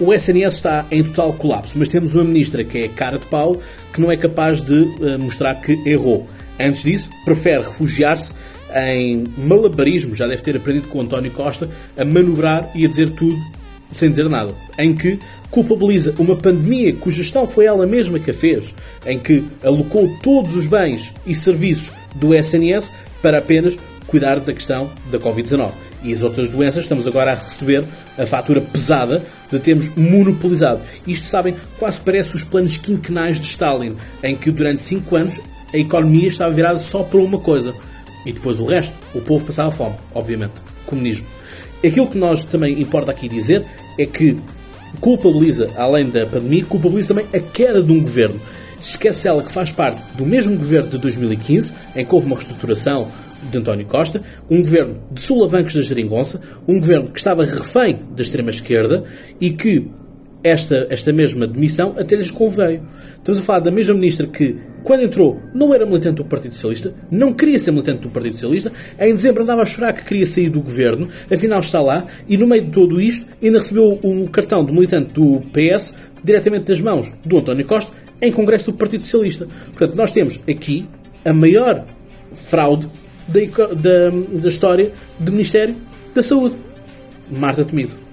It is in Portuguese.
o SNS está em total colapso, mas temos uma ministra que é cara de pau, que não é capaz de uh, mostrar que errou. Antes disso, prefere refugiar-se em malabarismo, já deve ter aprendido com António Costa, a manobrar e a dizer tudo sem dizer nada. Em que culpabiliza uma pandemia cuja gestão foi ela mesma que a fez, em que alocou todos os bens e serviços do SNS para apenas cuidar da questão da Covid-19. E as outras doenças estamos agora a receber a fatura pesada de termos monopolizado. Isto, sabem, quase parece os planos quinquenais de Stalin, em que durante cinco anos a economia estava virada só para uma coisa. E depois o resto, o povo passava fome, obviamente. Comunismo. Aquilo que nós também importa aqui dizer é que culpabiliza, além da pandemia, culpabiliza também a queda de um governo. Esquece ela que faz parte do mesmo governo de 2015, em que houve uma reestruturação de António Costa, um governo de sulavancos da geringonça, um governo que estava refém da extrema-esquerda e que esta, esta mesma demissão até lhes conveio. Estamos a falar da mesma ministra que, quando entrou, não era militante do Partido Socialista, não queria ser militante do Partido Socialista, em dezembro andava a chorar que queria sair do governo, afinal está lá, e no meio de tudo isto ainda recebeu um cartão de militante do PS diretamente das mãos do António Costa em Congresso do Partido Socialista. Portanto, nós temos aqui a maior fraude da, da, da história do Ministério da Saúde. Marta Temido.